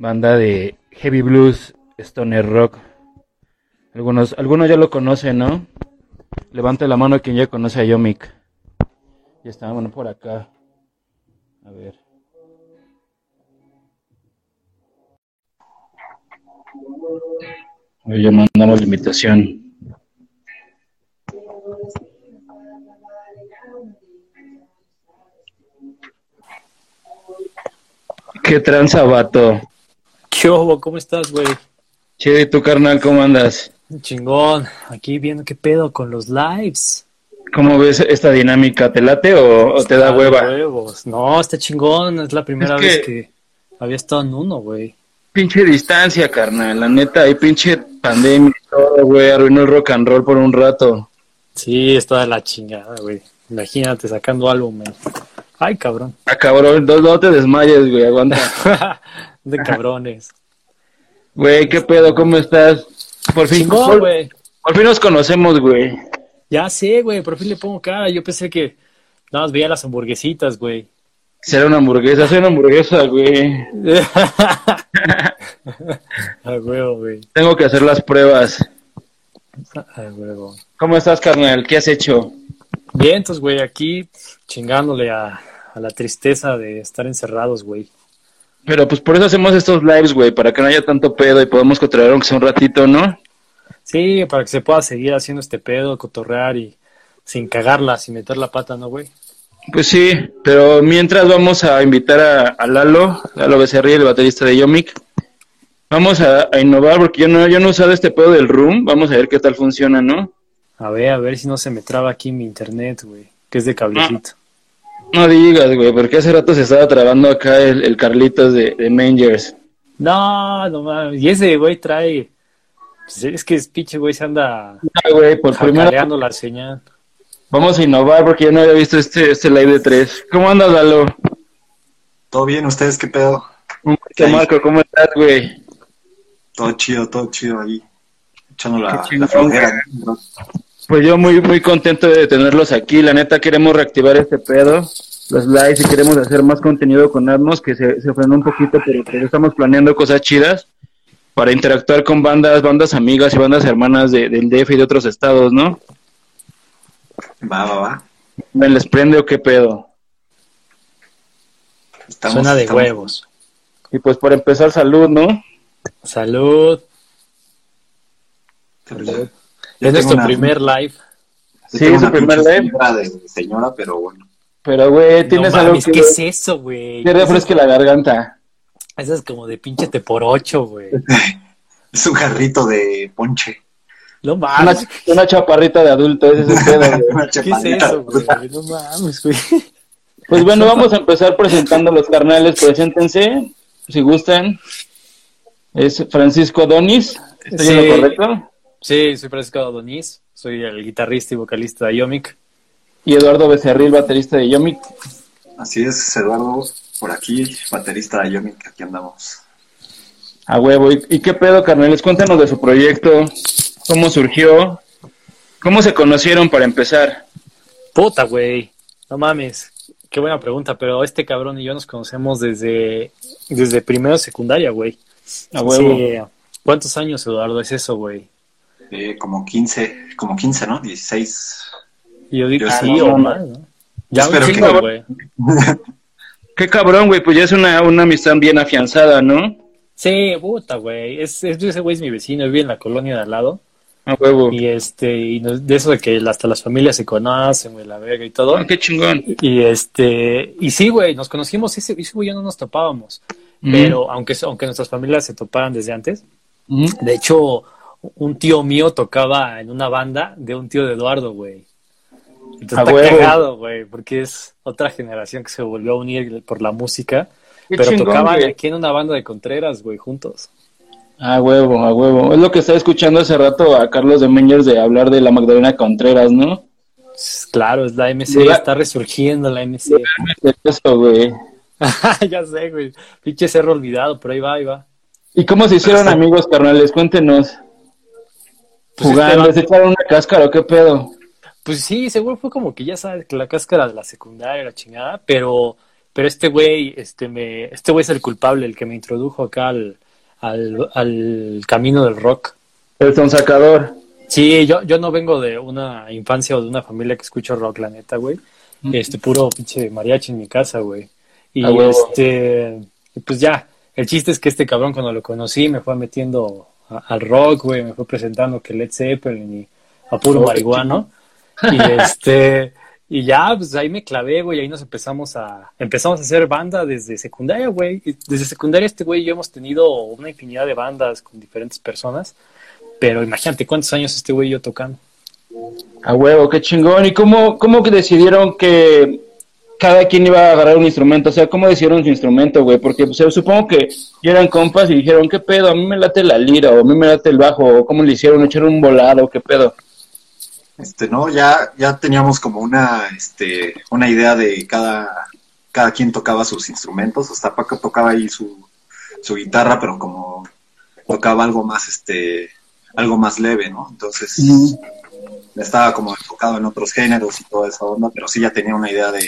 banda de heavy blues, stoner rock. Algunos, algunos ya lo conocen, ¿no? Levante la mano quien ya conoce a Yomik. Ya está, bueno, por acá. A ver. Hoy ya mandamos la invitación. ¿Qué tranza, vato? ¿Qué? ¿Cómo estás, güey? ¿y tu carnal cómo andas? Chingón. Aquí viendo qué pedo con los lives. ¿Cómo ves esta dinámica? ¿Te late o, o te da hueva? huevos. No, está chingón. Es la primera Es que- vez que había estado en uno, güey. Pinche distancia, carnal. La neta, hay pinche pandemia y todo, güey. Arruinó el rock and roll por un rato. Sí, está de la chingada, güey. Imagínate sacando álbum, güey. Ay, cabrón. Ah, cabrón, no, no te desmayes, güey. Aguanta. de cabrones. Güey, ¿qué pedo? ¿Cómo estás? Por fin, Chingón, por, fin nos conocemos, güey. Ya sé, güey. Por fin le pongo cara. Yo pensé que nada más veía las hamburguesitas, güey. Será una hamburguesa, soy una hamburguesa, güey. A huevo, güey. Tengo que hacer las pruebas. A huevo. ¿Cómo estás, carnal? ¿Qué has hecho? Bien, entonces, güey, aquí chingándole a, a la tristeza de estar encerrados, güey. Pero pues por eso hacemos estos lives, güey, para que no haya tanto pedo y podamos cotorrear aunque sea un ratito, ¿no? Sí, para que se pueda seguir haciendo este pedo, cotorrear y sin cagarla, sin meter la pata, ¿no, güey? Pues sí, pero mientras vamos a invitar a, a Lalo, Lalo Becerril, el baterista de Yomik. Vamos a, a innovar porque yo no, yo no he usado este pedo del room. Vamos a ver qué tal funciona, ¿no? A ver, a ver si no se me traba aquí mi internet, güey, que es de cablecito. No digas, güey, porque hace rato se estaba trabando acá el, el Carlitos de, de Mangers. No, no mames. Y ese güey trae. pues, es que es pinche güey se anda Ah, güey, por primera la señal. vamos a innovar porque yo no había visto este, este live de tres. ¿Cómo andas, Lalo? ¿Todo bien? ¿Ustedes qué pedo? ¿Qué? Marco, ¿cómo estás, güey? Todo chido, todo chido ahí. Echando la, la flojera. Pues yo muy, muy contento de tenerlos aquí. La neta, queremos reactivar este pedo, los lives, y queremos hacer más contenido con Atmos, que se, se frenó un poquito, pero, pero estamos planeando cosas chidas para interactuar con bandas, bandas amigas y bandas hermanas de- del DF y de otros estados, ¿no? Va, va, va. ¿Me les prende o qué pedo? Estamos- Suena de estamos- huevos. Y pues para empezar, salud, ¿no? Salud. Yo Es nuestro una- primer live. yo Sí, es su primer live. de señora, pero bueno. Pero, güey, tienes no algo mames, que... ¿qué es eso, güey? que refresque la garganta. Eso es como de pinche te por ocho, güey. Es un jarrito de ponche. No mames. una chaparrita de adulto, ese es el pedo, güey. Una ¿Qué es chaparrita. eso, güey? No mames, güey. Pues bueno, vamos a empezar presentando a los carnales. Preséntense, si gustan. Es Francisco Donis. ¿Estoy en Sí. lo correcto? Sí, soy Francisco Adonis. Soy el guitarrista y vocalista de Yomic. Y Eduardo Becerril, baterista de Yomik. Así es, Eduardo, por aquí, baterista de Yomic, aquí andamos. A huevo. ¿Y, y qué pedo, carnales? Cuéntanos de su proyecto. ¿Cómo surgió? ¿Cómo se conocieron para empezar? Puta, güey. No mames. Qué buena pregunta, pero este cabrón y yo nos conocemos desde, desde primero de secundaria, güey. A huevo. Sí. ¿Cuántos años, Eduardo, es eso, güey? Eh, como 15, como 15, ¿no? 16. Y yo digo, Yo sí, sí. o más, ¿no? Ya un Espero que chingo, no. güey. Qué cabrón, güey. Pues ya es una, una amistad bien afianzada, ¿no? Sí, puta, güey. Es, es- ese güey es mi vecino, vive en la colonia de al lado. A huevo. Y este, y nos- de eso de que hasta las familias se conocen, güey, la verga y todo. Ah, qué chingón. Y este, y sí, güey, nos conocimos, ese, ese güey y yo no nos topábamos. Pero aunque, aunque nuestras familias se toparan desde antes, de hecho, un tío mío tocaba en una banda de un tío de Eduardo, güey. Entonces está cagado, güey, porque es otra generación que se volvió a unir por la música. Qué pero chingón, tocaban güey. aquí en una banda de Contreras, güey, juntos. A huevo, a huevo. Es lo que estaba escuchando hace rato a Carlos de Mengers de hablar de la Magdalena Contreras, ¿no? Claro, es la MC, está resurgiendo la MC. Eso, güey. ya sé, güey. Pinche cerro olvidado, pero ahí va, ahí va. ¿Y cómo se hicieron amigos, carnales? Cuéntenos. Pues Jugando, este ¿se echaron una cáscara o qué pedo? Pues sí, seguro fue como que ya sabes que la cáscara de la secundaria, la chingada, pero pero este güey, este me, este güey es el culpable, el que me introdujo acá al, al, al camino del rock. El sonsacador. Sí, yo, yo no vengo de una infancia o de una familia que escucha rock, la neta, güey. Este, puro pinche mariachi en mi casa, güey. Y este, pues ya, el chiste es que este cabrón cuando lo conocí me fue metiendo a- al rock, güey, me fue presentando que Led Zeppelin y a puro Oh, marihuano. Y este, y ya, pues ahí me clavé, güey, ahí nos empezamos a, empezamos a hacer banda desde secundaria, güey. Desde secundaria este güey y yo hemos tenido una infinidad de bandas con diferentes personas. Pero imagínate cuántos años este güey y yo tocando. A huevo, qué chingón. ¿Y cómo, cómo que decidieron que cada quien iba a agarrar un instrumento? O sea, ¿cómo decidieron su instrumento, güey? Porque pues, supongo que ya eran compas y dijeron, ¿qué pedo? A mí me late la lira, o a mí me late el bajo, o cómo le hicieron, echaron un volado, ¿qué pedo? Este, no, ya, ya teníamos como una, este, una idea de cada, cada quien tocaba sus instrumentos. Hasta Paco tocaba ahí su, su guitarra, pero como tocaba algo más, este, algo más leve, ¿no? Entonces, estaba como enfocado en otros géneros y toda esa onda, pero sí ya tenía una idea de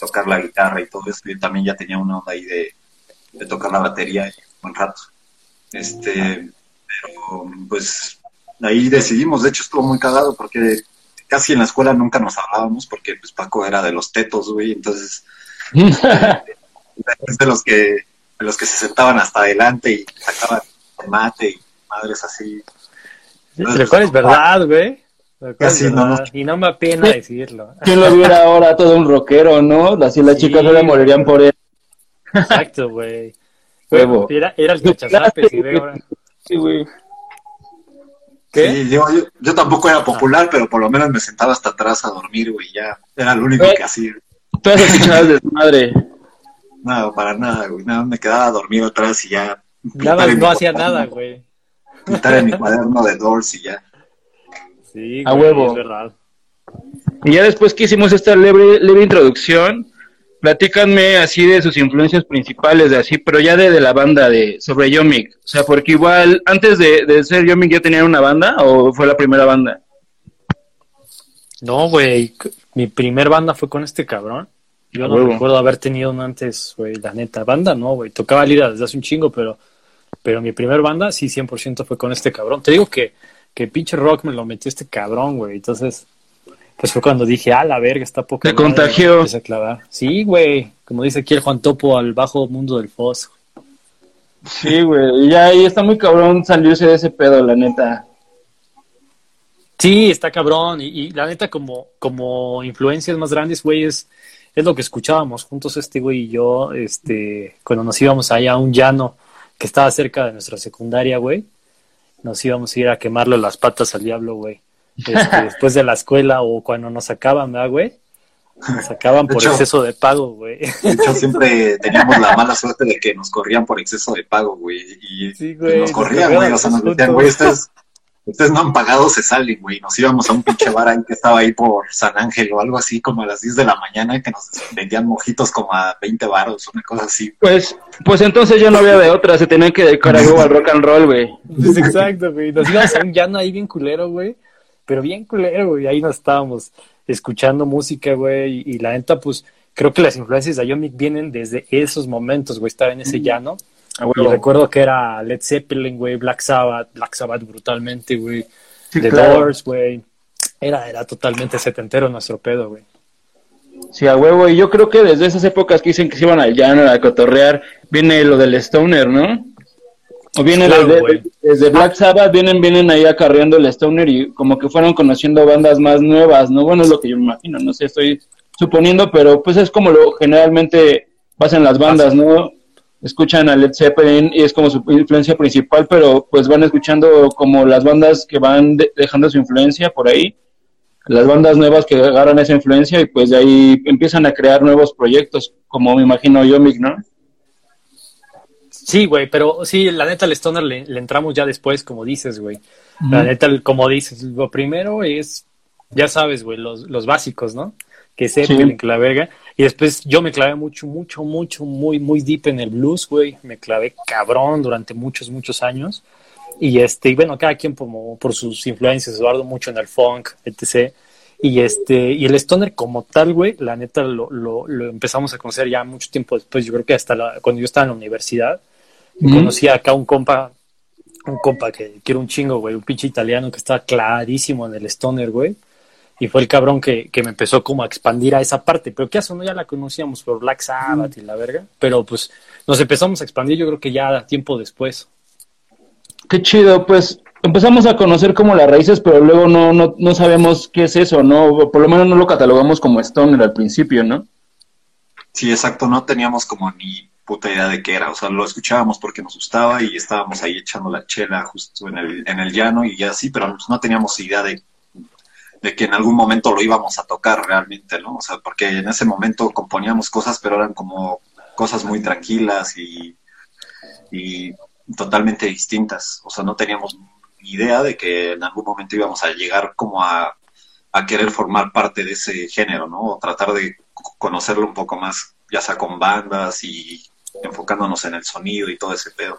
tocar la guitarra y todo eso. Y también ya tenía una onda ahí de, de tocar la batería un rato. Este, pero pues ahí decidimos, de hecho estuvo muy cagado porque casi en la escuela nunca nos hablábamos porque pues Paco era de los tetos, güey, entonces es de los que de los que se sentaban hasta adelante y sacaban mate y madres así. Lo cual es verdad, güey. Casi no, verdad. Y no me apena decirlo. ¿Quién lo viera ahora todo un rockero, no? Así las Sí. chicas ahora morirían por él. Exacto, güey. Era, era el cachazapes y ve ahora. Sí, güey. ¿Qué? Sí, digo, yo, yo tampoco era popular, pero por lo menos me sentaba hasta atrás a dormir, güey, ya era lo único que hacía. Todas escuchadas de su madre. No, para nada, güey, nada, me quedaba dormido atrás y ya. Nada no hacía nada, güey. Pintar en mi cuaderno de Doors y ya. Sí, A güey, huevo. es verdad. Y ya después que hicimos esta leve, leve introducción, platícanme así de sus influencias principales, de así, pero ya de, de la banda de sobre Yomik. O sea, porque igual, antes de, de ser Yomik, ¿ya tenían una banda o fue la primera banda? No, güey. Mi primer banda fue con este cabrón. Yo A no huevo. recuerdo haber tenido una antes, güey, la neta. Banda no, güey. Tocaba lira desde hace un chingo, pero, pero mi primer banda sí 100% fue con este cabrón. Te digo que, que pinche rock me lo metió este cabrón, güey. Entonces, pues fue cuando dije, ah, la verga, está poco. Te contagió. a clavar. Sí, güey. Como dice aquí el Juan Topo, al bajo mundo del Foz. Sí, güey. Y ya ahí está muy cabrón salirse de ese pedo, la neta. Sí, está cabrón. Y, y la neta, como, como influencias más grandes, güey, es, es lo que escuchábamos juntos este güey y yo, este, cuando nos íbamos allá a un llano que estaba cerca de nuestra secundaria, güey. Nos íbamos a ir a quemarle las patas al diablo, güey. Este, después de la escuela o cuando nos sacaban, ¿verdad, güey? Nos sacaban De por hecho- exceso de pago, güey. De hecho, siempre teníamos la mala suerte de que nos corrían por exceso de pago, güey. Y Sí, güey, nos corrían, güey. O sea, nos decían, güey, ustedes, ustedes no han pagado, se salen, güey. Nos íbamos a un pinche bar ahí que estaba ahí por San Ángel o algo así, como a las 10 de la mañana, que nos vendían mojitos como a 20 baros, una cosa así. Pues, pues entonces ya no había de otra, se tenían que dedicar a al rock and roll, güey. Pues exacto, güey. Nos íbamos a un llano ahí bien culero, güey. Pero bien culero, güey. Ahí nos estábamos escuchando música, güey. Y, y la neta, pues, creo que las influencias de Ionic vienen desde esos momentos, güey. Estar en ese llano. A Y recuerdo que era Led Zeppelin, güey. Black Sabbath. Black Sabbath brutalmente, güey. Sí, The claro. Doors, güey. Era, era totalmente setentero nuestro pedo, güey. Sí, a huevo. Y yo creo que desde esas épocas que dicen que se iban al llano a cotorrear, viene lo del Stoner, ¿no? O viene Claro, desde, Black Sabbath, vienen, vienen ahí acarreando el Stoner y como que fueron conociendo bandas más nuevas, ¿no? Bueno, es lo que yo me imagino, no sé, estoy suponiendo, pero pues es como lo generalmente pasan las bandas, ¿no? Escuchan a Led Zeppelin y es como su influencia principal, pero pues van escuchando como las bandas que van de- dejando su influencia por ahí las bandas nuevas que agarran esa influencia y pues de ahí empiezan a crear nuevos proyectos, como me imagino yo, Mick, ¿no? Sí, güey, pero sí, la neta, al Stoner le, le entramos ya después, como dices, güey. La neta, como dices, lo primero es, ya sabes, güey, los, los básicos, ¿no? Que Zeppelin, Sí. que la verga. Y después yo me clavé mucho, mucho, mucho, muy, muy deep en el blues, güey. Me clavé cabrón durante muchos, muchos años. Y este, y bueno, cada quien como por sus influencias, Eduardo mucho en el funk, etc. Y este, y el Stoner como tal, güey, la neta lo, lo, lo, empezamos a conocer ya mucho tiempo después. Yo creo que hasta la, cuando yo estaba en la universidad, conocí acá un compa, un compa que quiero un chingo, güey, un pinche italiano que estaba clarísimo en el Stoner, güey. Y fue el cabrón que, que me empezó como a expandir a esa parte. Pero que eso no ya la conocíamos por Black Sabbath y la verga. Pero pues nos empezamos a expandir, yo creo que ya tiempo después. Qué chido, pues empezamos a conocer como las raíces, pero luego no, no, no sabemos qué es eso, ¿no? Por lo menos no lo catalogamos como Stoner al principio, ¿no? Sí, exacto, no teníamos como ni puta idea de qué era, o sea, lo escuchábamos porque nos gustaba y estábamos ahí echando la chela justo en el, en el llano y así, pero no teníamos idea de, de que en algún momento lo íbamos a tocar realmente, ¿no? O sea, porque en ese momento componíamos cosas, pero eran como cosas muy tranquilas y, y totalmente distintas, o sea, no teníamos idea de que en algún momento íbamos a llegar como a, a querer formar parte de ese género, ¿no? O tratar de conocerlo un poco más, ya sea con bandas y enfocándonos en el sonido y todo ese pedo.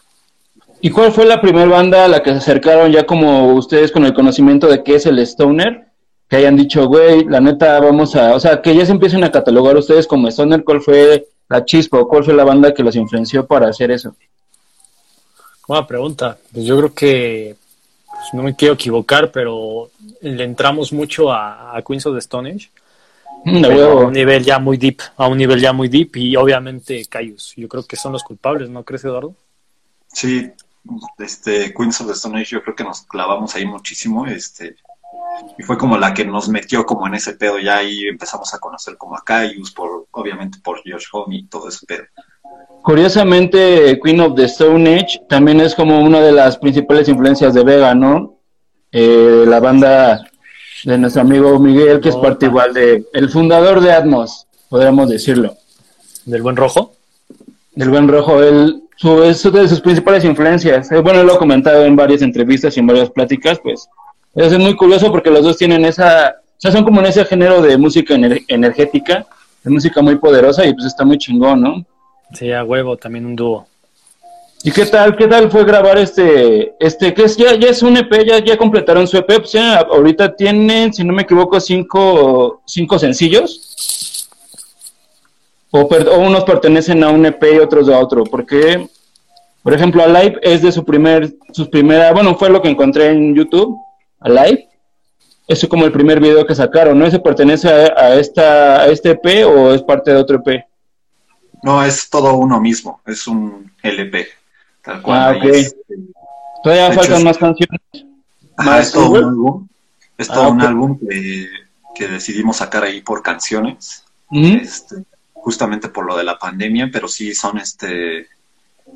¿Y cuál fue la primera banda a la que se acercaron ya como ustedes con el conocimiento de qué es el Stoner? Que hayan dicho, güey, la neta, vamos a, o sea, que ya se empiecen a catalogar ustedes como Stoner, ¿cuál fue la chispa o cuál fue la banda que los influenció para hacer eso? Buena pregunta. Pues yo creo que pues, no me quiero equivocar, pero le entramos mucho a, a Queens of the Stone Age. Mm, a un nivel ya muy deep, a un nivel ya muy deep y obviamente Cayus. Yo creo que son los culpables, ¿no crees, Eduardo? Sí, este Queens of the Stone Age yo creo que nos clavamos ahí muchísimo, este y fue como la que nos metió como en ese pedo ya ahí empezamos a conocer como a Cayus por obviamente por Josh Homme y todo ese pedo. Curiosamente, Queen of the Stone Age también es como una de las principales influencias de Vega, ¿no? Eh, la banda de nuestro amigo Miguel, que es parte igual de el fundador de Atmos, podríamos decirlo. ¿Del Buen Rojo? Del Buen Rojo, él su, es una de sus principales influencias. Eh, bueno, lo he comentado en varias entrevistas y en varias pláticas, pues es muy curioso porque los dos tienen esa, o sea, son como en ese género de música energética, de música muy poderosa y pues está muy chingón, ¿no? Sí, a huevo, también un dúo. ¿Y qué tal, qué tal fue grabar este, este, que es, ya, ya es un EP, ya, ya completaron su EP, pues ya ahorita tienen, si no me equivoco, cinco, cinco sencillos? O, o unos pertenecen a un EP y otros a otro, porque, por ejemplo, Alive es de su primer, sus primera, bueno, fue lo que encontré en YouTube, Alive, es como el primer video que sacaron, ¿no? ¿Ese pertenece a, a, esta, a este EP o es parte de otro EP? No, es todo uno mismo, es un LP, tal cual. Ah, ok. Es, Todavía faltan más canciones. Ajá, es todo un álbum, es todo ah, un okay. álbum que, que, decidimos sacar ahí por canciones, este, justamente por lo de la pandemia, pero sí son este,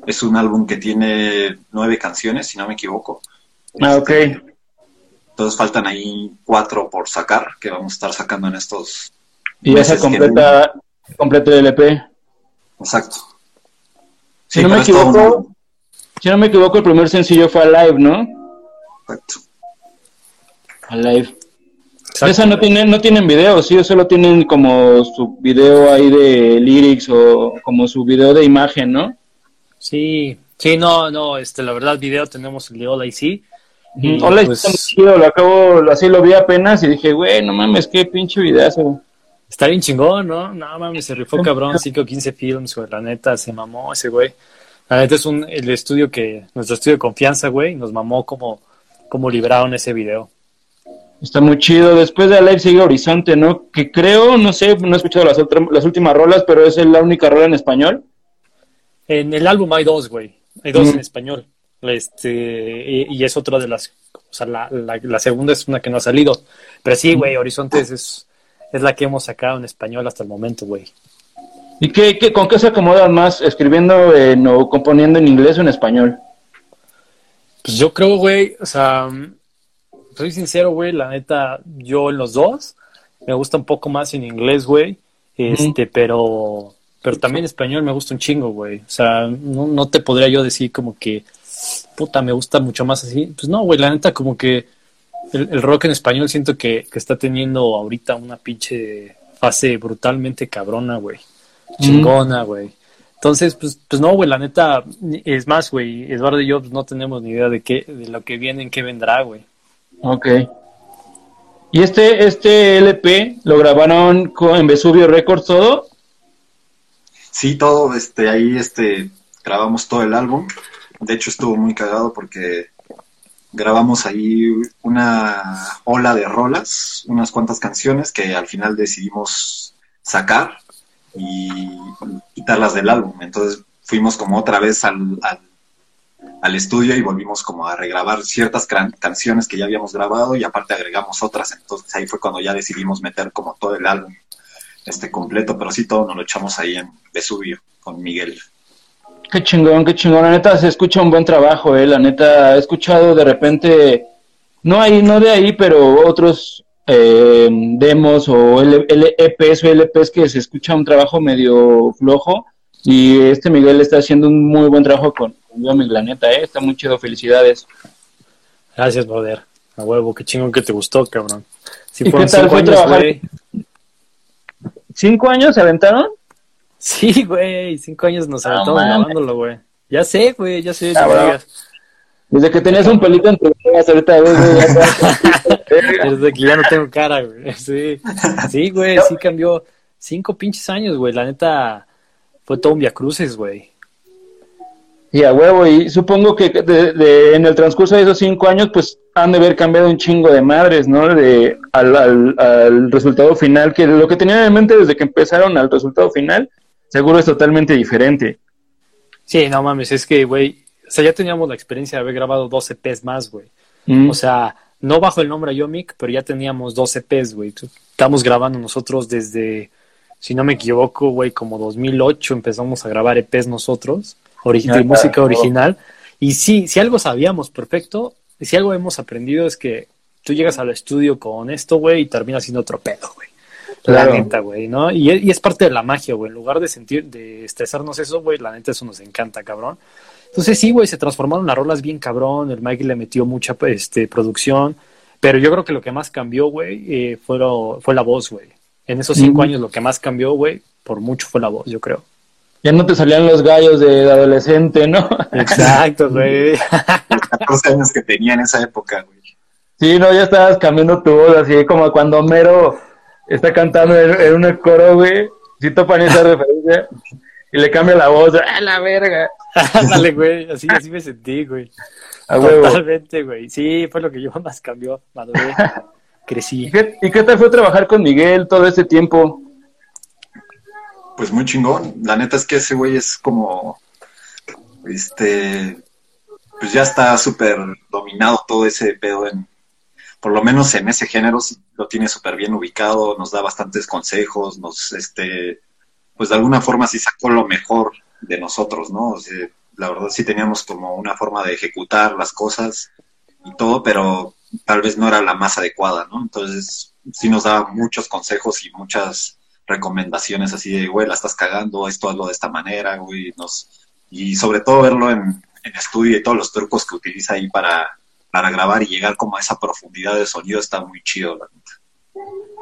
es un álbum que tiene nueve canciones, si no me equivoco. Ah, ok. Entonces faltan ahí cuatro por sacar, que vamos a estar sacando en estos. Y ya se completa, completa el LP. Exacto. Si sí, no me equivoco, si no me equivoco, el primer sencillo fue Alive, ¿no? Exacto. Alive. Exacto. Esa no tienen, no tienen video, sí, solo tienen como su video ahí de lyrics o como su video de imagen, ¿no? Sí, sí, no, no, este, la verdad, video tenemos el de All I See. Y, Hola, pues, está muy chido, lo acabo, así lo vi apenas y dije, güey, no mames, qué pinche videazo. Está bien chingón, ¿no? No mames, se rifó cabrón, 5 o 15 films, güey, la neta, se mamó ese güey. La neta es un, el estudio que, nuestro estudio de confianza, güey, nos mamó como, como libraron ese video. Está muy chido. Después de Alive sigue Horizonte, ¿no? Que creo, no sé, no he escuchado las, otras, las últimas rolas, pero es la única rola en español. En el álbum hay dos, güey. Hay dos mm. en español. Este, y, y, es otra de las, o sea, la, la, la, segunda es una que no ha salido. Pero sí, güey, Horizonte es, es, la que hemos sacado en español hasta el momento, güey. ¿Y qué, qué, con qué se acomodan más, escribiendo en, o componiendo en inglés o en español? Pues yo creo, güey, o sea, soy sincero, güey, la neta, yo en los dos, me gusta un poco más en inglés, güey, este, pero, pero también español me gusta un chingo, güey, o sea, no, no te podría yo decir como que, puta, me gusta mucho más así, pues no, güey, la neta como que el, el rock en español siento que, que, está teniendo ahorita una pinche fase brutalmente cabrona, güey, chingona, güey. Mm. Entonces, pues, pues no, güey, la neta, es más, güey, Eduardo y yo pues, no tenemos ni idea de qué, de lo que viene, en qué vendrá, güey. Ok. ¿Y este, este LP lo grabaron con, en Vesubio Records todo? Sí, todo, este, ahí este, grabamos todo el álbum. De hecho, estuvo muy cagado porque grabamos ahí una ola de rolas, unas cuantas canciones que al final decidimos sacar y quitarlas del álbum. Entonces fuimos como otra vez al, al, estudio y volvimos como a regrabar ciertas canciones que ya habíamos grabado y aparte agregamos otras. Entonces ahí fue cuando ya decidimos meter como todo el álbum este completo, pero sí todo nos lo echamos ahí en Vesubio con Miguel. Qué chingón, qué chingón. La neta se escucha un buen trabajo, eh. La neta he escuchado de repente, no hay, no de ahí, pero otros eh, demos o EPs o LPs que se escucha un trabajo medio flojo. Y este Miguel está haciendo un muy buen trabajo con, con la neta, eh. Está muy chido, felicidades. Gracias, brother. A huevo, qué chingón que te gustó, cabrón. ¿Y qué tal fue trabajar? ¿Cinco años se aventaron? Sí, güey, cinco años nos aventamos grabándolo, güey. Ya sé, güey, ya sé. Ah, Desde que tenías un pelito entre las ahorita, güey. Desde que ya no tengo cara, güey. Sí, sí, güey, sí cambió. Cinco pinches años, güey. La neta, fue todo un viacruces, güey. Y a huevo, y supongo que de, en el transcurso de esos cinco años, pues han de haber cambiado un chingo de madres, ¿no? De, al, al, resultado final, que lo que tenían en mente desde que empezaron al resultado final, seguro es totalmente diferente. Sí, no mames, es que, güey, o sea, ya teníamos la experiencia de haber grabado 12 EPs más, güey. Mm. O sea, no bajo el nombre Yomic, pero ya teníamos 12 EPs, güey. Estamos grabando nosotros desde, si no me equivoco, güey, como 2008 empezamos a grabar EPs nosotros original, música original. Y sí, si algo sabíamos perfecto, si algo hemos aprendido es que tú llegas al estudio con esto, güey, y terminas siendo otro pedo, güey. La neta, güey, ¿no? Y, y, es parte de la magia, güey. En lugar de sentir, de estresarnos eso, güey, la neta eso nos encanta, cabrón. Entonces sí, güey, se transformaron las rolas bien cabrón. El Mike le metió mucha este, producción. Pero yo creo que lo que más cambió, güey, eh, fue, fue la voz, güey. En esos cinco años lo que más cambió, güey, por mucho fue la voz, yo creo ya no te salían los gallos de, adolescente, ¿no? Exacto, güey. Los años que tenía en esa época, güey. Sí, no, ya estabas cambiando tu voz, así como cuando Homero está cantando en, un coro, güey. Si topan esa referencia y le cambia la voz, ¡ah, la verga! Dale, güey, así, así me sentí, güey. A Totalmente, güey. Sí, fue lo que yo más cambió, maduré, crecí. ¿Y qué, ¿Y qué tal fue trabajar con Miguel todo ese tiempo? pues muy chingón. La neta es que ese güey es como, este, pues ya está súper dominado todo ese pedo en, por lo menos en ese género lo tiene súper bien ubicado, nos da bastantes consejos, nos, este, pues de alguna forma sí sacó lo mejor de nosotros, ¿no? La verdad sí teníamos como una forma de ejecutar las cosas y todo, pero tal vez no era la más adecuada, ¿no? Entonces sí nos daba muchos consejos y muchas recomendaciones así de, güey, la estás cagando, esto hazlo de esta manera, güey, nos, y sobre todo verlo en, estudio y todos los trucos que utiliza ahí para, para grabar y llegar como a esa profundidad de sonido está muy chido, la neta.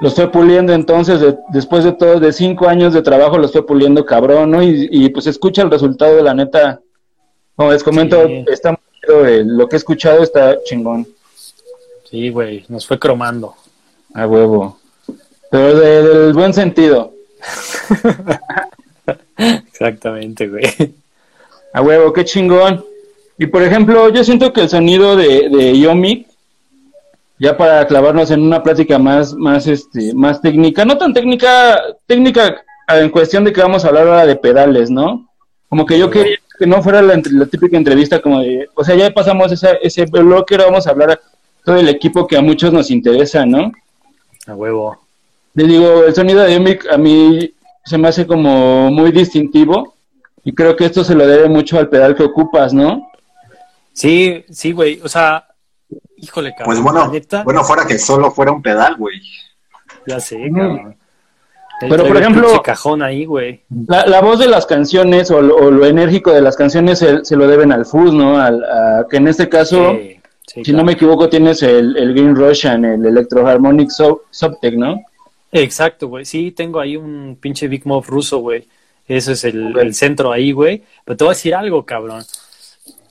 Lo estoy puliendo entonces, después de todo, de cinco años de trabajo, lo estoy puliendo cabrón, ¿no? Y, pues escucha el resultado de la neta. Como les comento, está eh, lo que he escuchado está chingón. Sí, güey, nos fue cromando. A huevo. Pero del buen sentido. Exactamente, güey. A huevo, qué chingón. Y por ejemplo, yo siento que el sonido de, de Yomic, ya para clavarnos en una plática más, más, este, más técnica, no tan técnica, técnica en cuestión de que vamos a hablar ahora de pedales, ¿no? Como que yo quería que no fuera la, típica entrevista como de, o sea, ya pasamos esa, ese bloque, ahora vamos a hablar todo el equipo que a muchos nos interesa, ¿no? A huevo. Le digo, el sonido de Emic a mí se me hace como muy distintivo y creo que esto se lo debe mucho al pedal que ocupas, ¿no? Sí, sí, güey, o sea, híjole, cabrón. Pues bueno, bueno, fuera que solo fuera un pedal, güey. Ya sé, cabrón. Pero por ejemplo, cajón ahí, güey. La, voz de las canciones o lo, enérgico de las canciones se, lo deben al fuzz, ¿no? Al, que en este caso, si no me equivoco, tienes el, el Green Russian, el Electro Harmonic Subtech, ¿no? Exacto, güey. Sí, tengo ahí un pinche Big Move ruso, güey. Eso es el, centro ahí, güey. Pero te voy a decir algo, cabrón.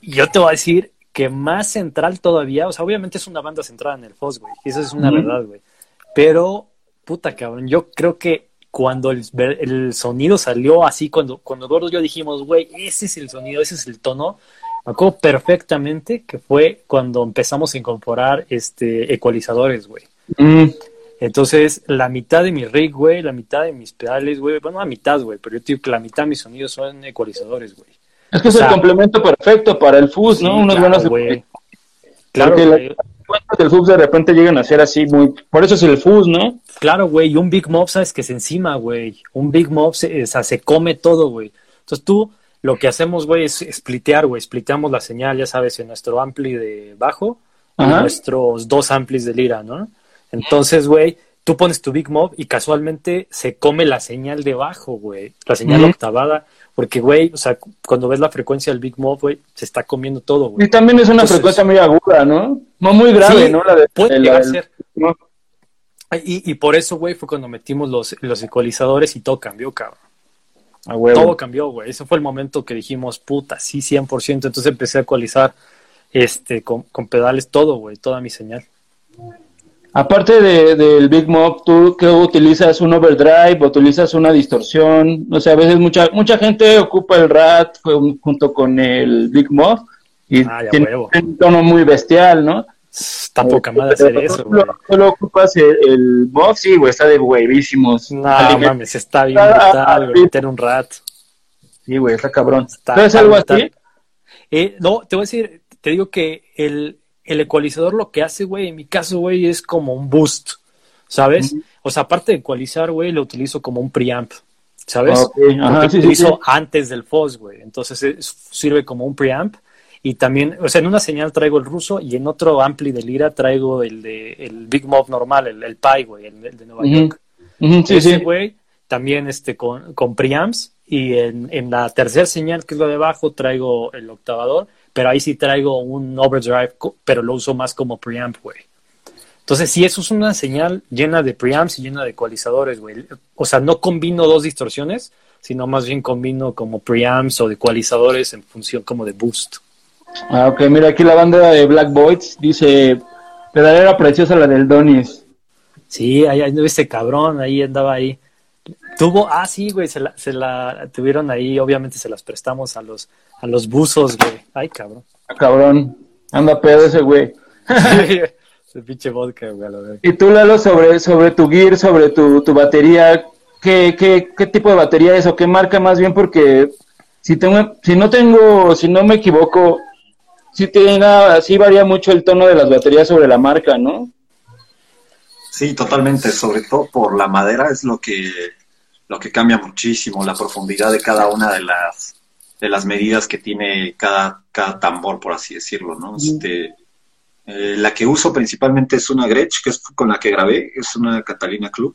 Yo te voy a decir que más central todavía, o sea, obviamente es una banda centrada en el Foz, güey. Eso es una verdad, güey. pero, puta cabrón, yo creo que cuando el, el sonido salió así, cuando, cuando Gordo y yo dijimos, güey, ese es el sonido, ese es el tono, me acuerdo perfectamente que fue cuando empezamos a incorporar este ecualizadores, güey. Mm. Entonces, la mitad de mi rig, güey, la mitad de mis pedales, güey, bueno, la mitad, güey, pero yo digo que la mitad de mis sonidos son ecualizadores, güey. Es que es el complemento perfecto para el fuzz, ¿no? Unos claro, buenos. Claro, Porque güey. las del fuzz de repente llegan a ser así muy... Por eso es el fuzz, ¿no? Claro, güey, y un Big Mob, sabes que se encima, güey. Un Big Mob, se, o sea, se come todo, güey. Entonces tú, lo que hacemos, güey, es splitear, güey. Spliteamos la señal, ya sabes, en nuestro ampli de bajo y nuestros dos amplis de lira, ¿no? Entonces, güey, tú pones tu Big Mob y casualmente se come la señal de bajo, güey. La señal octavada. Porque, güey, o sea, cuando ves la frecuencia del Big Mob, güey, se está comiendo todo, güey. Y también es una Entonces- frecuencia muy aguda, ¿no? No muy grave, Sí, ¿no? La de, puede llegar a ser. ¿no? Y, y por eso, güey, fue cuando metimos los, los ecualizadores y todo cambió, cabrón. Todo cambió, güey. Ese fue el momento que dijimos, puta, sí, 100%. Entonces empecé a ecualizar este, con, con pedales todo, güey, toda mi señal. Aparte de, del Big Mob, ¿tú qué utilizas? ¿Un overdrive? ¿Utilizas una distorsión? No sé, a veces mucha mucha gente ocupa el RAT jun- junto con el Big Mob y Ah, tiene huevo. un tono muy bestial, ¿no? Está poca madre hacer eso, güey. Solo, solo ocupas el, el Mob, sí, güey, está de huevísimos. No, Aliment- mames, está bien Ah, brutal, güey, meter un rat. Sí, güey, está cabrón. Está- ¿Sabes algo así? Eh, no, te voy a decir, te digo que el, el ecualizador lo que hace, güey, en mi caso, güey, es como un boost, ¿sabes? O sea, aparte de ecualizar, güey, lo utilizo como un preamp, ¿sabes? Ajá, sí, sí, utilizo sí. antes del fuzz, güey. Entonces es- sirve como un preamp. Y también, o sea, en una señal traigo el ruso y en otro ampli de lira traigo el de el Big Mob normal, el, el Pi, güey, el, el de Nueva. York. Ujú, sí, Ese, sí. güey, también este, con, con preamps. Y en, en la tercera señal, que es la de abajo, traigo el octavador. Pero ahí sí traigo un overdrive, pero lo uso más como preamp, güey. Entonces, sí, eso es una señal llena de preamps y llena de ecualizadores, güey. O sea, no combino dos distorsiones, sino más bien combino como preamps o de ecualizadores en función como de boost. Ah, ok, mira, aquí la banda de Black Boys dice, pedalera preciosa la del Donis. Sí, ahí ahí ese cabrón, ahí andaba ahí. Tuvo, ah, sí, güey, se la, se la tuvieron ahí, obviamente se las prestamos a los, a los buzos, güey. Ay, cabrón. Ah, cabrón, anda pedo ese güey. Ese pinche vodka, güey, a. Y tú, Lalo, sobre, sobre tu gear, sobre tu, tu batería, ¿qué, qué, ¿qué tipo de batería es o qué marca más bien? Porque si, tengo, si no tengo, si no me equivoco, sí, tenga, sí varía mucho el tono de las baterías sobre la marca, ¿no? Sí, totalmente, sobre todo por la madera es lo que lo que cambia muchísimo la profundidad de cada una de las de las medidas que tiene cada, cada tambor, por así decirlo, ¿no? Este, eh, la que uso principalmente es una Gretsch, que es con la que grabé, es una Catalina Club,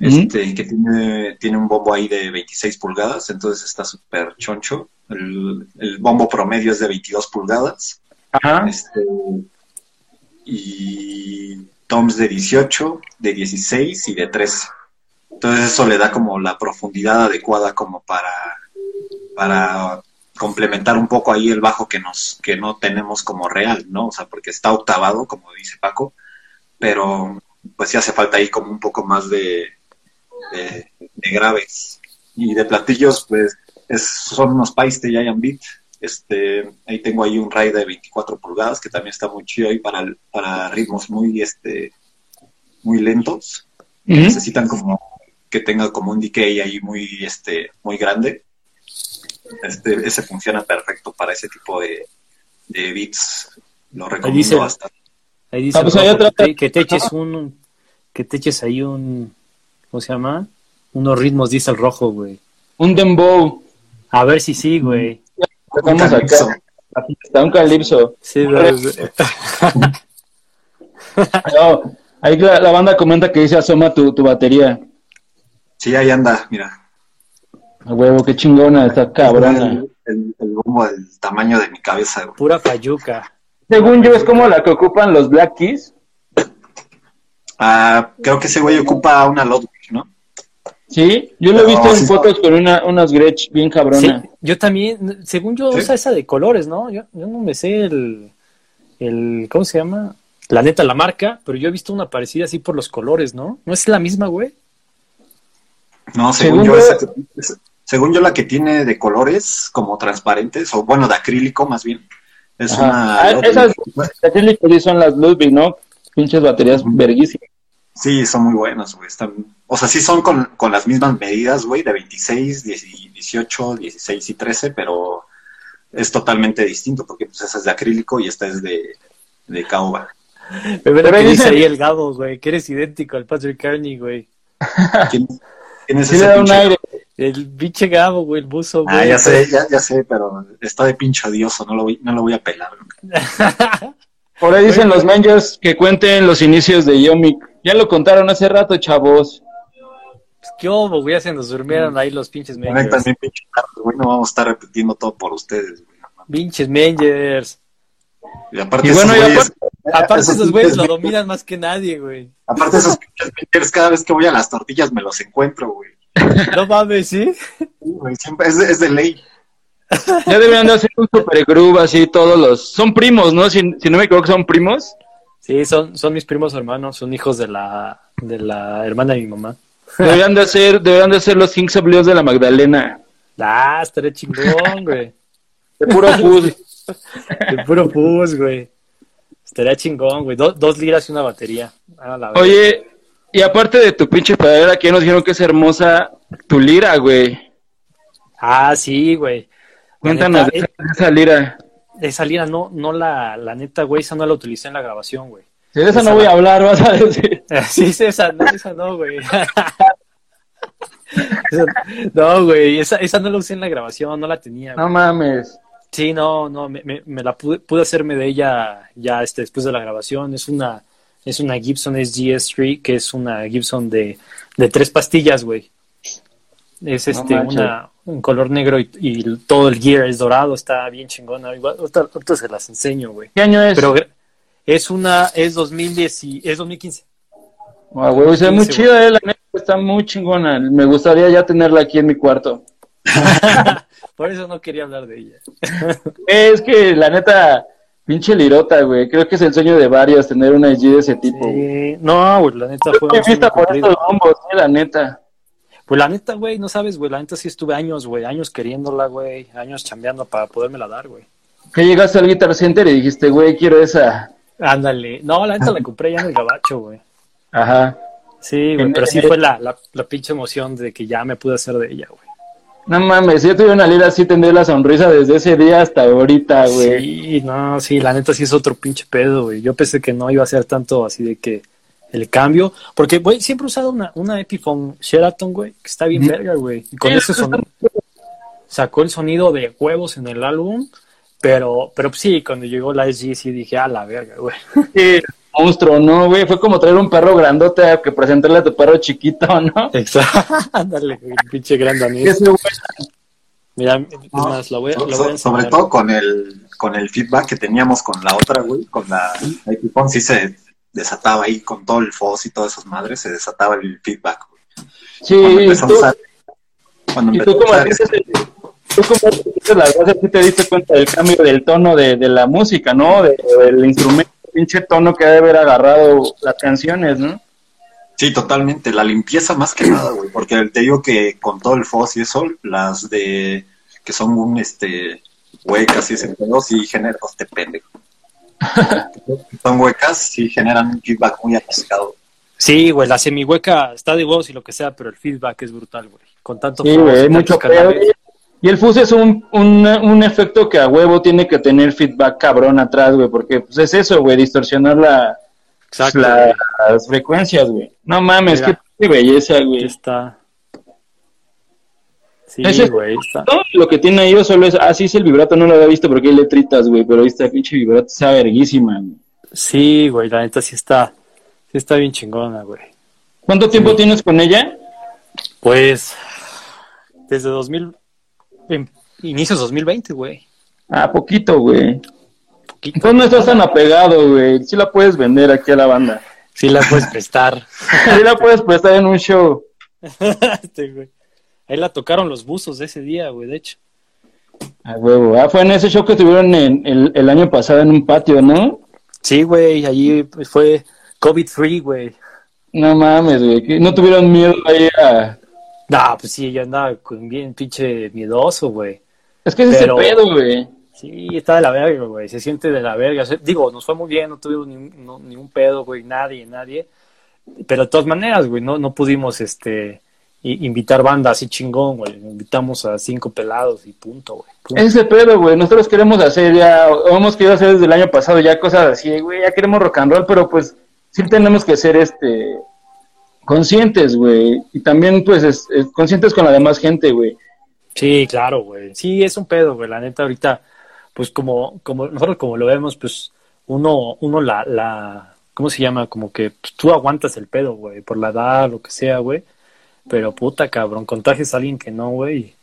este, que tiene, tiene un bombo ahí de 26 pulgadas, entonces está súper choncho. El, el bombo promedio es de 22 pulgadas. Ajá. Este, y toms de 18, de 16 y de 13. Entonces eso le da como la profundidad adecuada como para, para complementar un poco ahí el bajo que nos que no tenemos como real, ¿no? O sea, porque está octavado, como dice Paco, pero pues sí hace falta ahí como un poco más de, de, de graves. Y de platillos, pues es, son unos pais de Giant Beat. Este, ahí tengo ahí un ray de 24 pulgadas que también está muy chido ahí para, para ritmos muy, este, muy lentos. Necesitan como que tenga como un decay ahí muy, este, muy grande. Este, ese funciona perfecto para ese tipo de, de beats. Lo recomiendo dice- bastante. Ahí dice Ah, pues Rojo, hay otra- que, te, que te eches un, que te eches ahí un, ¿cómo se llama? Unos ritmos, dice el rojo, güey. Un dembow. A ver si sí, güey. Estamos calipso. acá. Aquí está un calipso. Sí, güey. No, ahí la, la banda comenta que dice asoma tu, tu batería. Sí, ahí anda, mira. A huevo, qué chingona, está cabrona. El, el, el bombo del tamaño de mi cabeza, güey. Pura fayuca. Según yo, es como la que ocupan los Black Keys. Ah, creo que ese güey ocupa una Ludwig, ¿no? Sí, yo lo he No, visto en sí. fotos con una, unas Gretsch bien Sí, cabrona. yo también, según yo, ¿Sí? usa esa de colores, ¿no? Yo, yo no me sé el, el, ¿cómo se llama? la neta la marca, pero yo he visto una parecida así por los colores, ¿no? ¿No es la misma, güey? No, según, yo, según yo la que tiene de colores como transparentes, o bueno, de acrílico más bien. Es una... Ah, esas de acrílico sí son las Ludwig, ¿no? Pinches baterías verguísimas. Sí, son muy buenas, güey. Están... O sea, sí son con, con las mismas medidas, güey, de 26, 18, 16 y 13, pero es totalmente distinto porque pues esa es de acrílico y esta es de, de caoba. Me que dice ahí el Gabo, güey, que eres idéntico al Patrick Carney, güey. ¿Quién, es Sí le da un aire. El pinche Gabo, güey, el buzo, güey. Ah, ya sé, ya, ya sé, pero está de pinche odioso, no lo voy, no lo voy a pelar. Por ahí dicen los Mangers que cuenten los inicios de Yomik. Ya lo contaron hace rato, chavos. Pues, ¿Qué hubo, güey? Ya se nos durmieron ahí los pinches Mangers. también pinche tarde, güey, no vamos a estar repitiendo todo por ustedes, güey. Pinches Mangers. Y aparte, Y bueno, esos y güeyes- Aparte, esos esos güeyes lo dominan más que nadie, güey. Aparte esos pinches cada vez que voy a las tortillas me los encuentro, güey. No mames, ¿sí? Sí, güey, siempre es, de- es de ley. Ya deberían de hacer un super groove así todos los... Son primos, ¿no? Si, si no me equivoco, son primos. Sí, son, son mis primos hermanos, son hijos de la, de la hermana de mi mamá. Deberían de hacer, deberían de hacer los Kings of de la Magdalena. Ah, estaré chingón, güey. De puro fútbol. De puro pus, güey. Estaría chingón, güey. Do- dos liras y una batería. Ah, la. Oye, y aparte de tu pinche padera, que nos dijeron que es hermosa tu lira, güey. Ah, sí, güey. Cuéntanos neta, de esa, de esa lira. Esa lira no, no la, la neta, güey, esa no la utilicé en la grabación, güey. Si de esa no voy a hablar, vas a decir. Sí, sí, esa no, esa no, güey. No, güey, esa, esa no la usé en la grabación, no la tenía. No güey. mames. Sí, no, no, me, me- me la pude, pude hacerme de ella ya este, después de la grabación. Es una, es una Gibson SGS3, que es una Gibson de, de tres pastillas, güey. Es este, una, un color negro y, y todo el gear es dorado, está bien chingona. Igual, ahorita, ahorita se las enseño, güey. ¿Qué año es? Pero es una, es 2010 y, es 2015. Ah, güey, se ve muy 15, chida, eh, la neta, está muy chingona. Me gustaría ya tenerla aquí en mi cuarto. Por eso no quería hablar de ella. Es que la neta, pinche lirota, güey. Creo que es el sueño de varios tener una IG de ese tipo, güey. No, güey, la neta fue un Estoy vista por estos bombos, sí, la neta. Pues la neta, güey, no sabes, güey, la neta sí estuve años, güey, años queriéndola, güey, años chambeando para podérmela dar, güey. Que llegaste al Guitar Center y dijiste, güey, quiero esa. Ándale. No, la neta la compré ya en el gabacho, güey. Ajá. Sí, güey, pero sí fue la, la, la pinche emoción de que ya me pude hacer de ella, güey. No mames, si yo tuviera una lira así, tendría la sonrisa desde ese día hasta ahorita, güey. Sí, no, sí, la neta sí es otro pinche pedo, güey. Yo pensé que no iba a ser tanto así de que el cambio, porque, güey, siempre he usado una, una Epiphone Sheraton, güey, que está bien verga, güey. Y con ese sonido sacó el sonido de huevos en el álbum, pero, pero pues, sí, cuando llegó la SG sí dije, a la verga, güey. Sí, monstruo, ¿no, güey? Fue como traer un perro grandote a que presentarle a tu perro chiquito, ¿no? Exacto. Ándale, güey, pinche gran danés. Ese güey, Mira, es No, más, la voy, a- so- la voy a so- sobre todo con el, con el feedback que teníamos con la otra, güey, con la Epiphone, sí se desataba ahí con todo el fuzz y todas esas madres, se desataba el feedback, güey. sí, Cuando a tú, usar, cuando y tú a como tú como dices las cosas, sí te diste cuenta del cambio del tono de, de la música, ¿no? De- del instrumento, pinche tono que debe haber agarrado las canciones, ¿no? Sí, totalmente, la limpieza más que nada, güey, porque te digo que con todo el fuzz y eso, las de que son un, este, huecas y ese pedo, sí generan, este pendejo. son huecas, sí generan un feedback muy atascado. Sí, güey, la semihueca está de huevos y lo que sea, pero el feedback es brutal, güey. Con tanto Sí, fuzz güey, mucho canales. pedo. Y el fuzz es un, un, un efecto que a huevo tiene que tener feedback cabrón atrás, güey, porque pues es eso, güey, distorsionar la, Exacto, la- güey. las frecuencias, güey. No mames, Mira. qué belleza, güey. está. Sí, Ese es- güey, está. Todo lo que tiene ahí solo es, ah, sí, es el vibrato, no lo había visto porque hay letritas, güey, pero esta pinche vibrato está verguísima, güey. Sí, güey, la neta sí está. Sí está bien chingona, güey. ¿Cuánto tiempo tienes con ella? Pues desde 2000, en inicios 2020, güey. Ah, poquito, güey. Entonces no estás tan apegado, güey. Sí la puedes vender aquí a la banda. Sí la puedes prestar. Sí la puedes prestar en un show. Este, güey. Ahí la tocaron los buzos de ese día, güey, de hecho. A huevo. Ah, fue en ese show que tuvieron en, el, el año pasado en un patio, ¿no? Sí, güey, allí fue COVID-free, güey. No mames, güey. ¿No tuvieron miedo ahí a...? No, pues sí, yo andaba con bien pinche miedoso, güey. Es que es Pero- ese pedo, güey. Sí, está de la verga, güey. Se siente de la verga. Digo, nos fue muy bien, no tuvimos ni, un- no- ni un pedo, güey, nadie, nadie. Pero de todas maneras, güey, no, no pudimos este invitar banda así chingón, güey. Invitamos a cinco pelados y punto, güey. Punto. Es ese pedo, güey. Nosotros queremos hacer ya, o hemos querido hacer desde el año pasado ya cosas así, güey. Ya queremos rock and roll, pero pues sí tenemos que ser este conscientes, güey. Y también, pues, es- es- conscientes con la demás gente, güey. Sí, claro, güey. Sí, es un pedo, güey. La neta, ahorita, pues como, como nosotros como lo vemos, pues uno, uno la, la, ¿cómo se llama? Como que pues, tú aguantas el pedo, güey, por la edad, lo que sea, güey. Pero puta, cabrón, contagias a alguien que no, güey.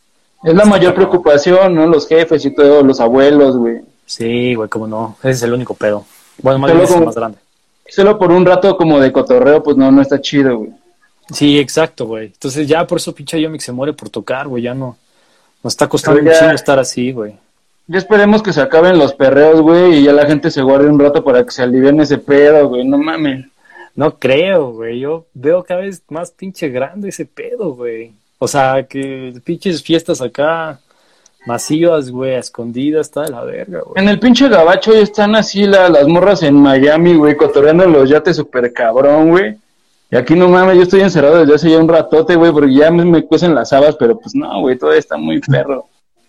Es la mayor cabrón. preocupación, ¿no? Los jefes y todo, los abuelos, güey. Sí, güey, cómo no. Ese es el único pedo. Bueno, más bien es el más grande. Solo por un rato como de cotorreo, pues no, no está chido, güey. Sí, exacto, güey. Entonces ya por eso pinche Yomix se muere por tocar, güey. Ya no. Nos está costando un ya- chingo estar así, güey. Ya esperemos que se acaben los perreos, güey, y ya la gente se guarde un rato para que se aliviane ese pedo, güey. No mames. No creo, güey. Yo veo cada vez más pinche grande ese pedo, güey. O sea, que pinches fiestas acá masivas, güey, a escondidas, está de la verga, güey. En el pinche gabacho ya están así la- las morras en Miami, güey, cotorreando en los yates super cabrón, güey. Y aquí no mames, yo estoy encerrado desde hace ya un ratote, güey, porque ya me, me cuecen las habas, pero pues no, güey, todo está muy perro.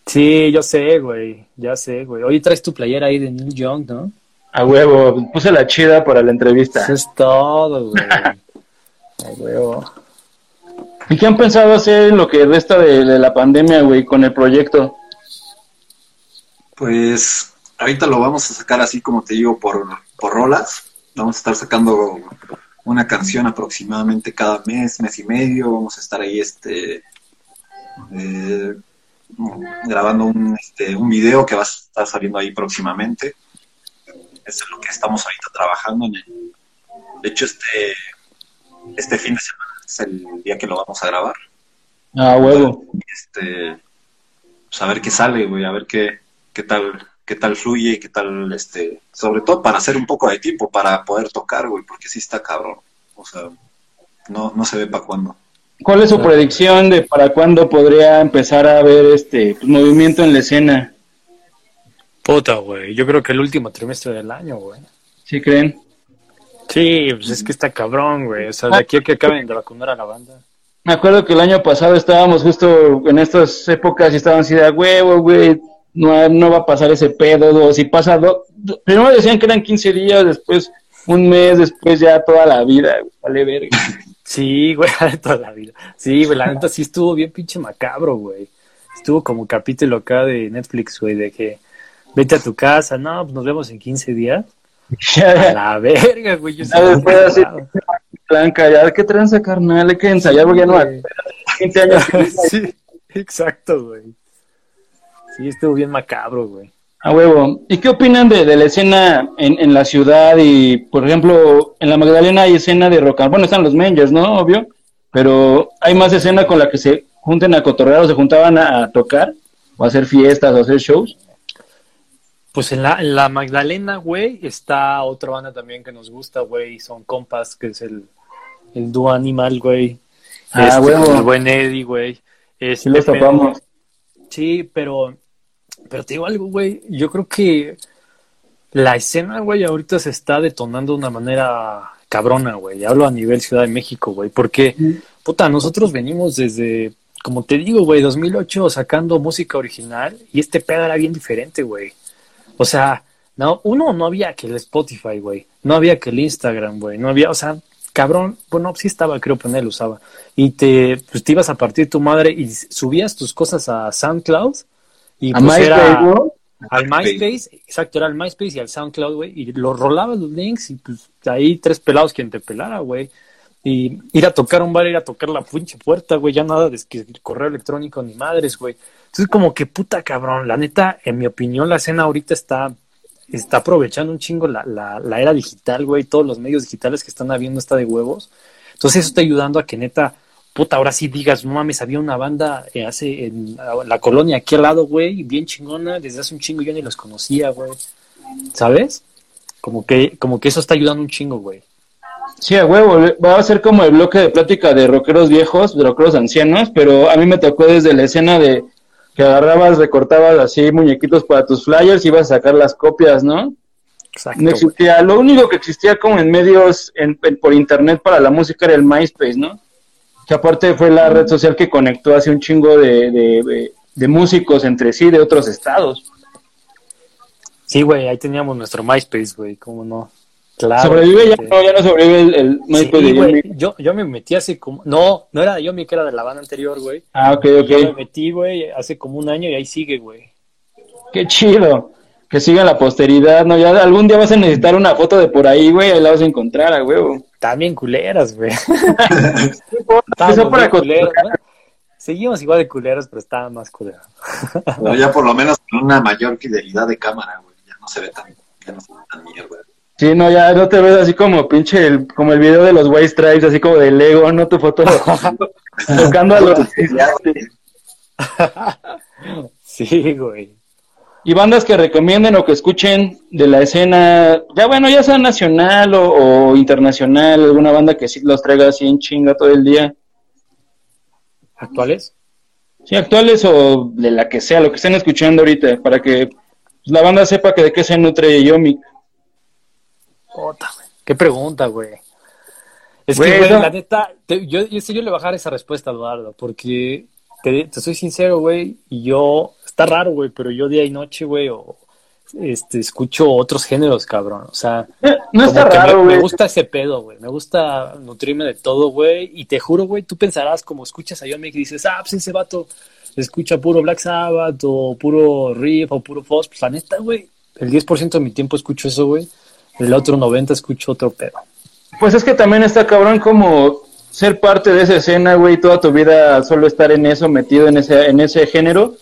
Sí, yo sé, güey. Ya sé, güey. Hoy traes tu playera ahí de Neil Young, ¿no? A huevo, puse la chida para la entrevista. Eso es todo, güey. A huevo. ¿Y qué han pensado hacer en lo que resta de, de la pandemia, güey, con el proyecto? Pues ahorita lo vamos a sacar así como te digo por, por rolas. Vamos a estar sacando una canción aproximadamente cada mes, mes y medio. Vamos a estar ahí este eh, grabando un, este, un video que va a estar saliendo ahí próximamente. Eso es lo que estamos ahorita trabajando en el- De hecho, este, este fin de semana es el día que lo vamos a grabar. A huevo. Este, pues a ver qué sale, güey, a ver qué, qué tal, qué tal fluye y qué tal, este, sobre todo para hacer un poco de tiempo para poder tocar, güey, porque sí está cabrón. O sea, no, no se ve para cuándo. ¿Cuál es su predicción de para cuándo podría empezar a haber este pues, movimiento en la escena? Puta, güey. Yo creo que el último trimestre del año, güey. ¿Sí creen? Sí, pues es que está cabrón, güey. O sea, de aquí a que acaben de vacunar a la banda. Me acuerdo que el año pasado estábamos justo en estas épocas y estaban así de "A huevo, güey, no, no va a pasar ese pedo, si pasa, do- do- primero decían que eran 15 días, después un mes, después ya toda la vida, vale verga. Sí, güey, toda la vida. Sí, güey, la neta sí estuvo bien pinche macabro, güey. Estuvo como capítulo acá de Netflix, güey, de que vete a tu casa, no, pues nos vemos en 15 días. A la verga, güey. Yo después así, blanca, ya, ¿qué tranza, carnal? Hay que ensayar, porque ya no Güey. 15 años. Sí, exacto, güey. Sí, estuvo bien macabro, güey. A huevo. ¿Y qué opinan de, de la escena en, en la ciudad? Y, por ejemplo, en la Magdalena hay escena de rock and Bueno, están los Mangers, ¿no? Obvio. Pero hay más escena con la que se junten a cotorrear o se juntaban a, a tocar o a hacer fiestas o a hacer shows. Pues en la, en la Magdalena, güey, está otra banda también que nos gusta, güey. Son compas, que es el, el dúo Animal, güey. Ah, Este, huevo. El buen Eddie, güey. Este, Sí los pero- topamos. Sí, pero, pero te digo algo, güey. Yo creo que la escena, güey, ahorita se está detonando de una manera cabrona, güey. Hablo a nivel Ciudad de México, güey. Porque, puta, nosotros venimos desde, como te digo, güey, 2008 sacando música original y este pedo era bien diferente, güey. O sea, no, uno, no había que el Spotify, güey. No había que el Instagram, güey. No había, o sea, cabrón, bueno, sí estaba, creo que él usaba. Y te, pues te ibas a partir tu madre y subías tus cosas a SoundCloud. Y A pues MySpace, era ¿no? al MySpace, exacto, era al MySpace y al SoundCloud, güey. Y lo rolabas los links y pues ahí tres pelados quien te pelara, güey. Y ir a tocar un bar, ir a tocar la pinche puerta, güey, ya nada de que correo electrónico ni madres, güey. Entonces, como que puta cabrón, la neta, en mi opinión, la escena ahorita está, está aprovechando un chingo la, la, la era digital, güey, todos los medios digitales que están habiendo está de huevos. Entonces, eso está ayudando a que neta, puta, ahora sí digas, no mames, había una banda eh, hace en la colonia aquí al lado, güey, bien chingona, desde hace un chingo yo ni los conocía, güey. ¿Sabes? Como que, como que eso está ayudando un chingo, güey. Sí, a huevo, va a ser como el bloque de plática de rockeros viejos, de rockeros ancianos, pero a mí me tocó desde la escena de que agarrabas, recortabas así muñequitos para tus flyers y ibas a sacar las copias, ¿no? Exacto. No existía, lo único que existía como en medios en, en- por internet para la música era el MySpace, ¿no? Que aparte fue la red social que conectó hace un chingo de, de, de- de músicos entre sí de otros estados. Sí, güey, ahí teníamos nuestro MySpace, güey, cómo no. Claro. ¿Sobrevive ya? No, ya no sobrevive el, el sí, MySpace de güey, yo, yo me metí hace como... No, no era de Yomi, que era de la banda anterior, güey. Ah, ok, Yo me ok. metí, güey, hace como un año y ahí sigue, güey. Qué chido. Que siga la posteridad, ¿no? Ya algún día vas a necesitar una foto de por ahí, güey, ahí la vas a encontrar, a huevo. También culeras, güey. Eso para culeros. ¿no? Seguimos igual de culeros, pero estaban más culeros. Pero ya por lo menos con una mayor fidelidad de cámara, güey. Ya no se ve tan, ya no se ve tan mierda. Sí, no, ya no te ves así como pinche, el- como el video de los White Stripes, así como de Lego, ¿no? Tu foto tocando a los... Sí, güey. Y bandas que recomienden o que escuchen de la escena, ya bueno, ya sea nacional o, o internacional, alguna banda que sí los traiga así en chinga todo el día. ¿Actuales? Sí, actuales o de la que sea, lo que estén escuchando ahorita, para que la banda sepa que de qué se nutre Yomi. Qué pregunta, güey. Es que, güey, la neta, te- yo, yo, yo le bajar esa respuesta, Eduardo, porque te, te soy sincero, güey, y yo, está raro, güey, pero yo día y noche, güey, o este, escucho otros géneros, cabrón. O sea, No está que raro, me, me güey. gusta ese pedo, güey. Me gusta nutrirme de todo, güey. Y te juro, güey, tú pensarás como escuchas a Yomi y dices, ah, pues ese vato escucha puro Black Sabbath o puro Riff o puro Foss. Pues la neta, güey, el 10% de mi tiempo escucho eso, güey. El otro 90% escucho otro pedo. Pues es que también está cabrón como ser parte de esa escena, güey, toda tu vida solo estar en eso, metido en ese, en ese género.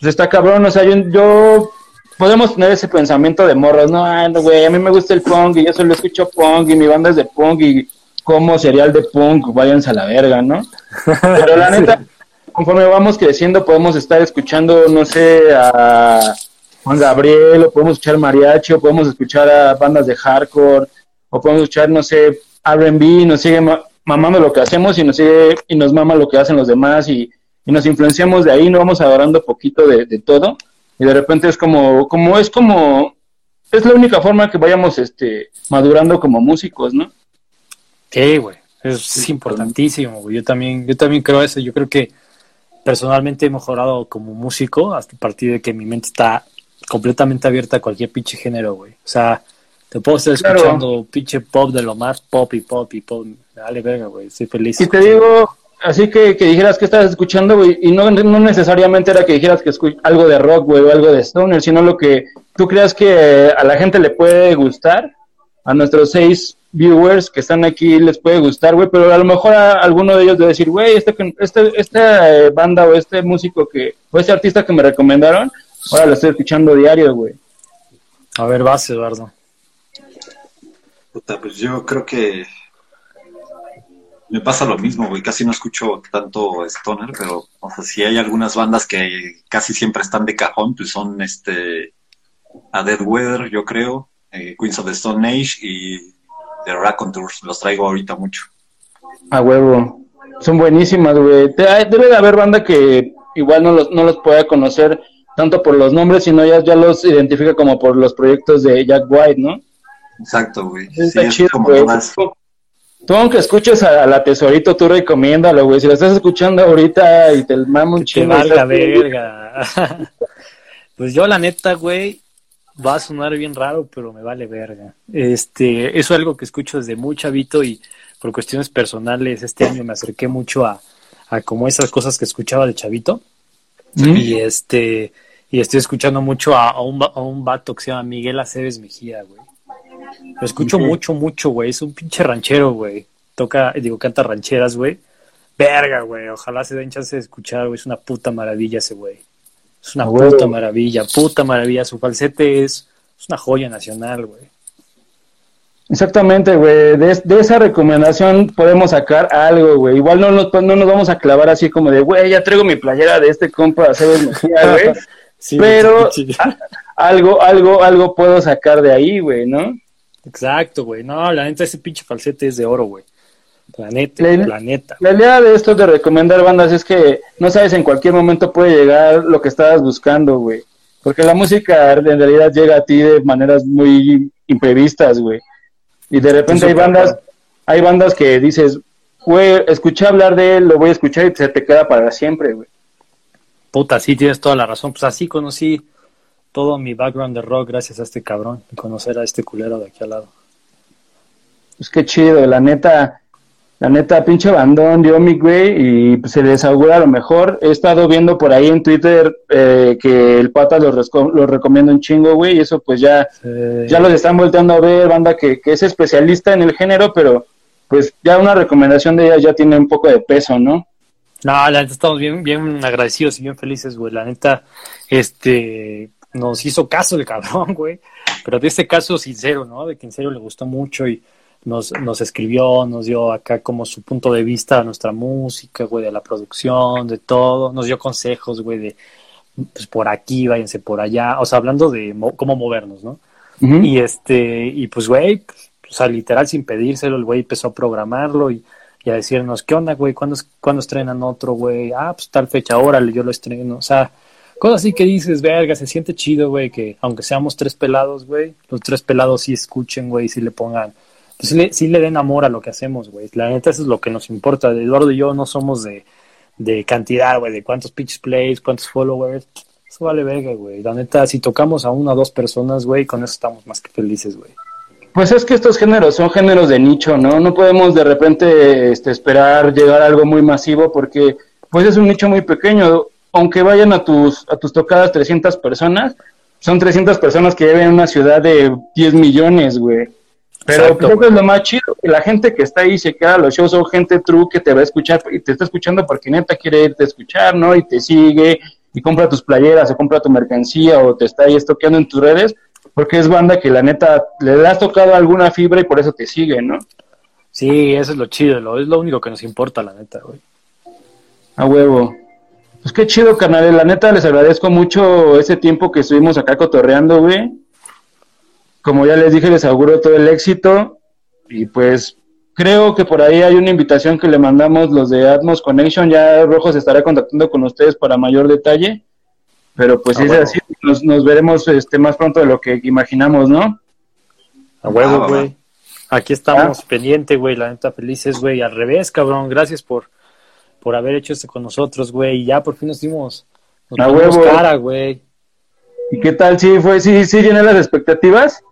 Pues está cabrón, o sea, yo, yo podemos tener ese pensamiento de morros, no, ah, no, güey, a mí me gusta el punk y yo solo escucho punk y mi banda es de punk y como serial de punk, váyanse a la verga, ¿no? Pero la neta, conforme vamos creciendo podemos estar escuchando, no sé, a Juan Gabriel, o podemos escuchar mariachi, o podemos escuchar a bandas de hardcore, o podemos escuchar, no sé, R&B, nos sigue ma- mamando lo que hacemos y nos sigue y nos mama lo que hacen los demás y, y nos influenciamos de ahí, no vamos agarrando poquito de, de todo y de repente es como, como es como, es la única forma que vayamos este madurando como músicos, ¿no? Sí, güey. Es importantísimo, güey. Yo también, yo también creo eso. Yo creo que personalmente he mejorado como músico hasta a partir de que mi mente está completamente abierta a cualquier pinche género, güey. O sea, te puedo estar Claro. escuchando pinche pop de lo más pop y pop y pop. Dale, verga, güey. Estoy feliz. Y te digo, así que, que dijeras que estabas escuchando, güey, y no, no necesariamente era que dijeras que escu- algo de rock, güey, o algo de stoner, sino lo que tú creas que a la gente le puede gustar, a nuestros seis viewers que están aquí les puede gustar, güey, pero a lo mejor a alguno de ellos debe decir, güey, este, este, esta eh, banda o este músico que, o este artista que me recomendaron, ahora lo estoy escuchando diario, güey. A ver, vas, Eduardo. Puta, pues yo creo que me pasa lo mismo, güey. Casi no escucho tanto Stoner, pero o sea, si hay algunas bandas que casi siempre están de cajón, pues son este a Dead Weather, yo creo, eh, Queens of the Stone Age y The Raconteurs. Los traigo ahorita mucho. A huevo. Son buenísimas, güey. Debe de haber banda que igual no los, no los pueda conocer tanto por los nombres, sino ya, ya los identifica como por los proyectos de Jack White, ¿no? Exacto, güey. Sí, es como güey. más- Tú aunque escuches a, a la tesorito, tú recomiéndalo, güey. Si lo estás escuchando ahorita y te mama un Que chingo. valga está- verga. pues yo, la neta, güey, va a sonar bien raro, pero me vale verga. Este, eso es algo que escucho desde muy chavito y por cuestiones personales, este año me acerqué mucho a, a como esas cosas que escuchaba de chavito. ¿Mm? Y este, y estoy escuchando mucho a, a un, a un vato que se llama Miguel Aceves Mejía, güey. Lo escucho mucho, mucho, güey. Es un pinche ranchero, güey. Toca, digo, canta rancheras, güey. Verga, güey. Ojalá se den chance de escuchar, güey. Es una puta maravilla ese güey. Es una puta maravilla, puta maravilla. Su falsete es, es una joya nacional, güey. Exactamente, güey. De, de esa recomendación podemos sacar algo, güey. Igual no nos, no nos vamos a clavar así como de, güey, ya traigo mi playera de este compa Aceves Mejía, güey. pero algo, algo, algo puedo sacar de ahí, güey, ¿no? Exacto, güey. No, la neta, ese pinche falsete es de oro, güey. Planeta, la, planeta. La idea de esto de recomendar bandas es que no sabes en cualquier momento puede llegar lo que estabas buscando, güey. Porque la música en realidad llega a ti de maneras muy imprevistas, güey. Y de repente hay bandas, hay bandas que dices, güey, escuché hablar de él, lo voy a escuchar y se te queda para siempre, güey. Puta, sí, tienes toda la razón. Pues así conocí todo mi background de rock gracias a este cabrón y conocer a este culero de aquí al lado. Pues qué chido, la neta, la neta, pinche bandón dio mi güey y pues, se les augura lo mejor. He estado viendo por ahí en Twitter eh, que el pata lo, lo recomienda un chingo, güey, y eso pues ya, ya los están volteando a ver, banda que, que es especialista en el género, pero pues ya una recomendación de ella ya tiene un poco de peso, ¿no? No, la neta estamos bien, bien agradecidos y bien felices, güey. La neta, este, nos hizo caso el cabrón, güey. Pero de este caso sincero, ¿no? De que en serio le gustó mucho y nos, nos escribió, nos dio acá como su punto de vista a nuestra música, güey, de la producción, de todo, nos dio consejos, güey, de pues por aquí, váyanse por allá, o sea, hablando de cómo movernos, ¿no? Y este, y pues, güey, o sea, literal sin pedírselo, el güey empezó a programarlo y, y a decirnos, ¿qué onda, güey? ¿Cuándo, ¿Cuándo estrenan otro, güey? Ah, pues tal fecha, órale, yo lo estreno, o sea, cosas así que dices, verga, se siente chido, güey, que aunque seamos tres pelados, güey, los tres pelados sí escuchen, güey, sí le pongan pues sí le, den amor a lo que hacemos, güey. La neta, eso es lo que nos importa. Eduardo y yo no somos de, de cantidad, güey, de cuántos pitch plays, cuántos followers. Eso vale verga, güey. La neta, si tocamos a una o dos personas, güey, con eso estamos más que felices, güey. Pues es que estos géneros son géneros de nicho, ¿no? No podemos de repente este, esperar llegar a algo muy masivo porque pues es un nicho muy pequeño. Aunque vayan a tus, a tus tocadas 300 personas, son 300 personas que viven en una ciudad de 10 millones, güey. Pero creo que es lo más chido, que la gente que está ahí se queda a los shows son gente true que te va a escuchar y te está escuchando porque neta quiere irte a escuchar, ¿no? Y te sigue y compra tus playeras o compra tu mercancía o te está ahí estoqueando en tus redes porque es banda que la neta le has tocado alguna fibra y por eso te sigue, ¿no? Sí, eso es lo chido, lo, es lo único que nos importa, la neta, güey. A huevo. Pues qué chido, canales, la neta les agradezco mucho ese tiempo que estuvimos acá cotorreando, güey. Como ya les dije, les auguro todo el éxito. Y pues creo que por ahí hay una invitación que le mandamos los de Atmos Connection, ya Rojo se estará contactando con ustedes para mayor detalle, pero pues si es así, nos, veremos este más pronto de lo que imaginamos, ¿no? A huevo, ah, güey. Aquí estamos, pendiente, güey, la neta felices, güey, al revés, cabrón, gracias por, por haber hecho esto con nosotros, güey, y ya por fin nos dimos, nos a huevo. cara, güey. ¿Y qué tal? ¿Sí fue, sí, sí llené las expectativas?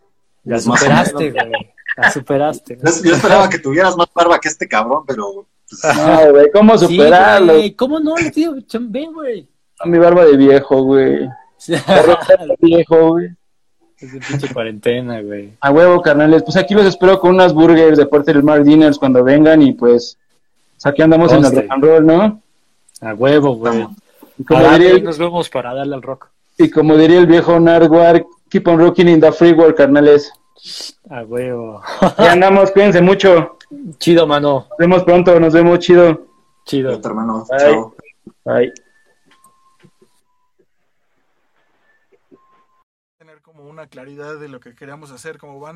La superaste, güey. La superaste. Yo, esperaba que tuvieras más barba que este cabrón, pero. Pues, no, güey, ¿cómo superarlo? Sí, ¿Cómo no? Tío, ven, güey. A mi barba de viejo, güey. de viejo, güey. Es de pinche cuarentena, güey. A huevo, carnales. Pues aquí los espero con unas burgers de Porter del Mar Dinners cuando vengan y pues. Aquí andamos en el rock and roll, ¿no? A huevo, güey. Como diría nos vemos para darle al rock. Y como diría el viejo Nardwar, Keep on rocking in the free world, carnales. A huevo. Ya andamos, cuídense mucho. Chido, mano. Nos vemos pronto, nos vemos chido. Chido. hermano. Chao. Bye. Tener como una claridad de lo que queríamos hacer como banda.